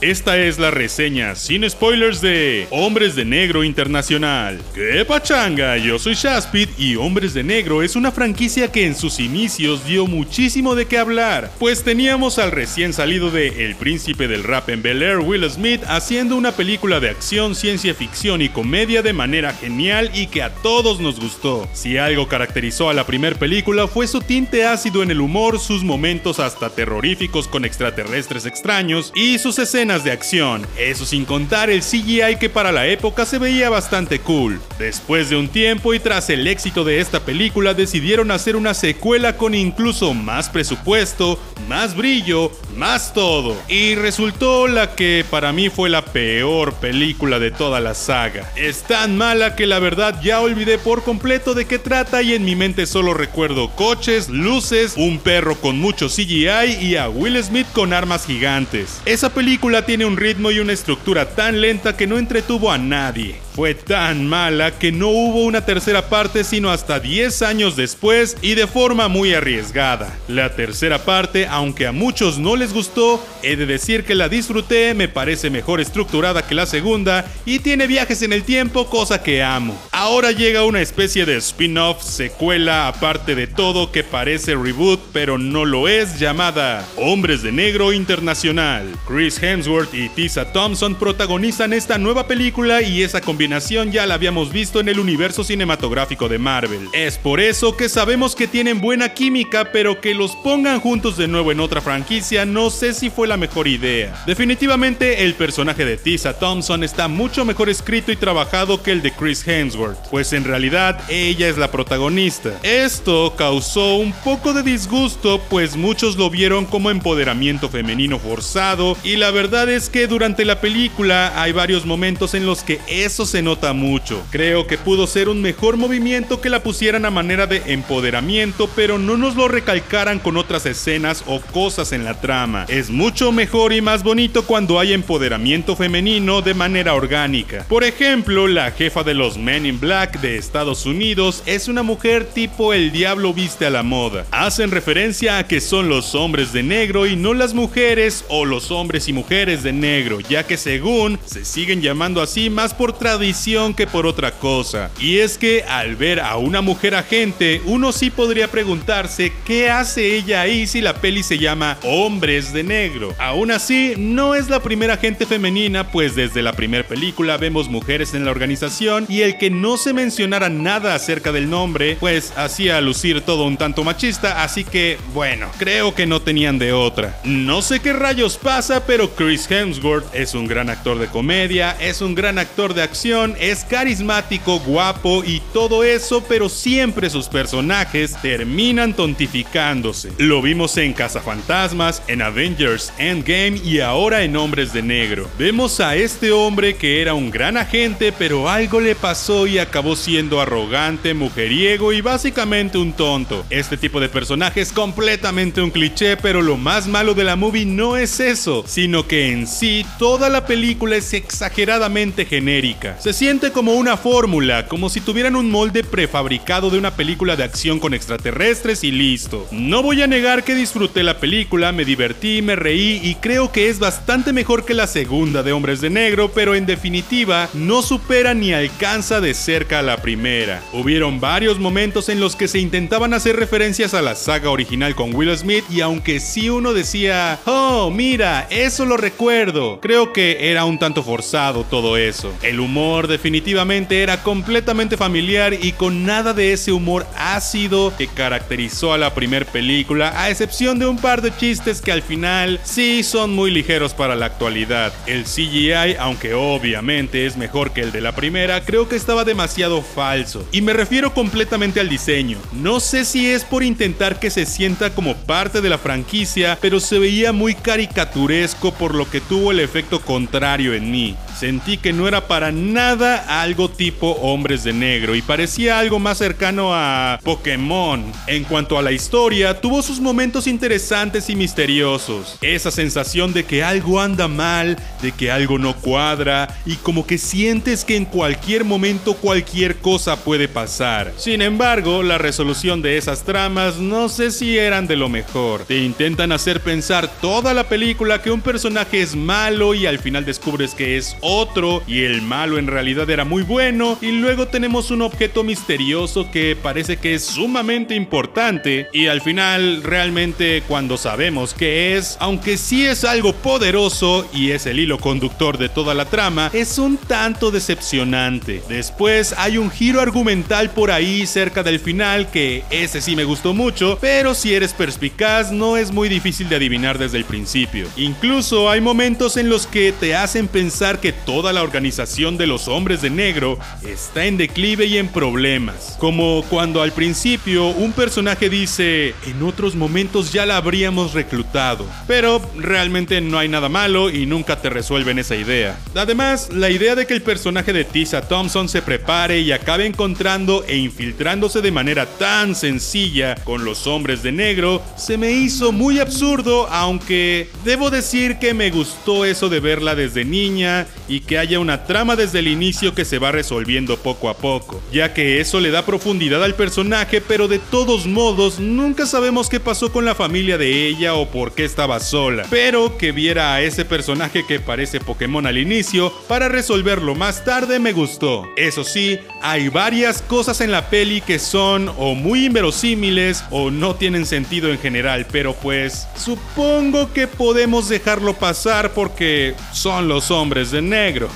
Esta es la reseña sin spoilers de Hombres de Negro Internacional. ¡Qué pachanga! Yo soy Shaspid y Hombres de Negro es una franquicia que en sus inicios dio muchísimo de qué hablar, pues teníamos al recién salido de El Príncipe del Rap en Bel Air Will Smith haciendo una película de acción, ciencia ficción y comedia de manera genial y que a todos nos gustó. Si algo caracterizó a la primera película fue su tinte ácido en el humor, sus momentos hasta terroríficos con extraterrestres extraños y sus escenas de acción, eso sin contar el CGI que para la época se veía bastante cool. Después de un tiempo y tras el éxito de esta película decidieron hacer una secuela con incluso más presupuesto, más brillo, más todo. Y resultó la que para mí fue la peor película de toda la saga. Es tan mala que la verdad ya olvidé por completo de qué trata y en mi mente solo recuerdo coches, luces, un perro con mucho CGI y a Will Smith con armas gigantes. Esa película tiene un ritmo y una estructura tan lenta que no entretuvo a nadie. Fue tan mala que no hubo una tercera parte sino hasta 10 años después y de forma muy arriesgada. La tercera parte, aunque a muchos no les gustó, he de decir que la disfruté, me parece mejor estructurada que la segunda y tiene viajes en el tiempo, cosa que amo. Ahora llega una especie de spin-off, secuela, aparte de todo que parece reboot pero no lo es, llamada Hombres de Negro Internacional. Chris Hemsworth y Tessa Thompson protagonizan esta nueva película y esa combinación ya la habíamos visto en el universo cinematográfico de Marvel. Es por eso que sabemos que tienen buena química, pero que los pongan juntos de nuevo en otra franquicia no sé si fue la mejor idea. Definitivamente el personaje de Tessa Thompson está mucho mejor escrito y trabajado que el de Chris Hemsworth, pues en realidad ella es la protagonista. Esto causó un poco de disgusto, pues muchos lo vieron como empoderamiento femenino forzado, y la verdad es que durante la película hay varios momentos en los que eso se nota mucho. Creo que pudo ser un mejor movimiento que la pusieran a manera de empoderamiento, pero no nos lo recalcaran con otras escenas o cosas en la trama. Es mucho mejor y más bonito cuando hay empoderamiento femenino de manera orgánica. Por ejemplo, la jefa de los Men in Black de Estados Unidos es una mujer tipo el diablo viste a la moda. Hacen referencia a que son los hombres de negro y no las mujeres o los hombres y mujeres de negro, ya que según se siguen llamando así más por tradición que por otra cosa. Y es que al ver a una mujer agente, uno sí podría preguntarse qué hace ella ahí si la peli se llama Hombres de Negro. Aún así, no es la primera agente femenina, pues desde la primera película vemos mujeres en la organización y el que no se mencionara nada acerca del nombre, pues hacía lucir todo un tanto machista, así que bueno, creo que no tenían de otra. No sé qué rayos pasa, pero Chris Hemsworth es un gran actor de comedia, es un gran actor de acción, es carismático, guapo y todo eso, pero siempre sus personajes terminan tontificándose. Lo vimos en Cazafantasmas, en Avengers Endgame y ahora en Hombres de Negro. Vemos a este hombre que era un gran agente, pero algo le pasó y acabó siendo arrogante, mujeriego y básicamente un tonto. Este tipo de personaje es completamente un cliché, pero lo más malo de la movie no es eso, sino que en sí toda la película es exageradamente genérica. Se siente como una fórmula, como si tuvieran un molde prefabricado de una película de acción con extraterrestres y listo. No voy a negar que disfruté la película, me divertí, me reí y creo que es bastante mejor que la segunda de Hombres de Negro, pero en definitiva no supera ni alcanza de cerca a la primera. Hubieron varios momentos en los que se intentaban hacer referencias a la saga original con Will Smith y aunque sí uno decía, oh, mira, eso lo recuerdo, creo que era un tanto forzado todo eso. El humor definitivamente era completamente familiar y con nada de ese humor ácido que caracterizó a la primera película, a excepción de un par de chistes que al final sí son muy ligeros para la actualidad. El CGI, aunque obviamente es mejor que el de la primera, creo que estaba demasiado falso. Y me refiero completamente al diseño. No sé si es por intentar que se sienta como parte de la franquicia, pero se veía muy caricaturesco por lo que tuvo el efecto contrario en mí. Sentí que no era para nada algo tipo Hombres de Negro y parecía algo más cercano a Pokémon. En cuanto a la historia, tuvo sus momentos interesantes y misteriosos. Esa sensación de que algo anda mal, de que algo no cuadra y como que sientes que en cualquier momento cualquier cosa puede pasar. Sin embargo, la resolución de esas tramas no sé si eran de lo mejor. Te intentan hacer pensar toda la película que un personaje es malo y al final descubres que es otro y el malo en realidad era muy bueno y luego tenemos un objeto misterioso que parece que es sumamente importante y al final realmente cuando sabemos que es, aunque sí es algo poderoso y es el hilo conductor de toda la trama, es un tanto decepcionante. Después hay un giro argumental por ahí cerca del final que ese sí me gustó mucho, pero si eres perspicaz no es muy difícil de adivinar desde el principio. Incluso hay momentos en los que te hacen pensar que toda la organización de los hombres de negro está en declive y en problemas. Como cuando al principio un personaje dice, en otros momentos ya la habríamos reclutado. Pero realmente no hay nada malo y nunca te resuelven esa idea. Además, la idea de que el personaje de Tisa Thompson se prepare y acabe encontrando e infiltrándose de manera tan sencilla con los hombres de negro se me hizo muy absurdo, aunque debo decir que me gustó eso de verla desde niña y que haya una trama desde el inicio que se va resolviendo poco a poco, ya que eso le da profundidad al personaje, pero de todos modos nunca sabemos qué pasó con la familia de ella o por qué estaba sola. Pero que viera a ese personaje que parece Pokémon al inicio para resolverlo más tarde me gustó. Eso sí, hay varias cosas en la peli que son o muy inverosímiles o no tienen sentido en general, pero pues supongo que podemos dejarlo pasar porque son los hombres de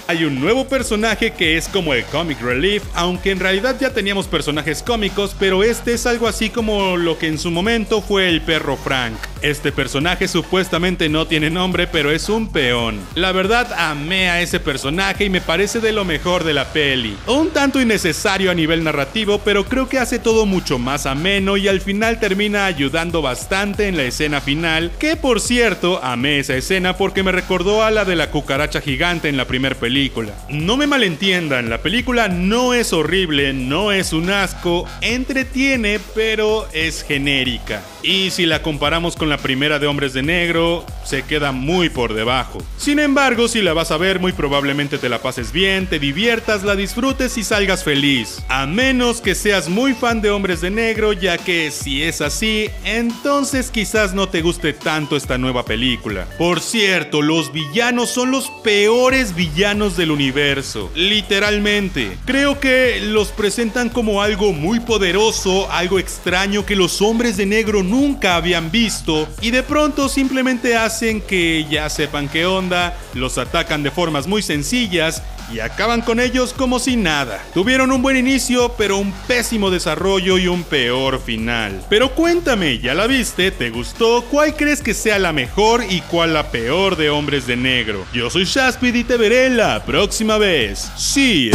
Hay un nuevo personaje que es como el comic relief, aunque en realidad ya teníamos personajes cómicos, pero este es algo así como lo que en su momento fue el perro Frank. Este personaje supuestamente no tiene nombre, pero es un peón. La verdad amé a ese personaje y me parece de lo mejor de la peli. Un tanto innecesario a nivel narrativo, pero creo que hace todo mucho más ameno y al final termina ayudando bastante en la escena final, que por cierto amé esa escena porque me recordó a la de la cucaracha gigante en la primera película. No me malentiendan, la película no es horrible, no es un asco, entretiene, pero es genérica. Y si la comparamos con la primera de Hombres de Negro, se queda muy por debajo. Sin embargo, si la vas a ver, muy probablemente te la pases bien, te diviertas, la disfrutes y salgas feliz. A menos que seas muy fan de Hombres de Negro, ya que si es así, entonces quizás no te guste tanto esta nueva película. Por cierto, los villanos son los peores villanos del universo, literalmente. Creo que los presentan como algo muy poderoso, algo extraño que los hombres de negro nunca habían visto y de pronto simplemente hacen que ya sepan qué onda, los atacan de formas muy sencillas y acaban con ellos como si nada. Tuvieron un buen inicio, pero un pésimo desarrollo y un peor final. Pero cuéntame, ¿ya la viste? ¿Te gustó? ¿Cuál crees que sea la mejor y cuál la peor de Hombres de Negro? Yo soy Shaspid y te veré la próxima vez. Sí.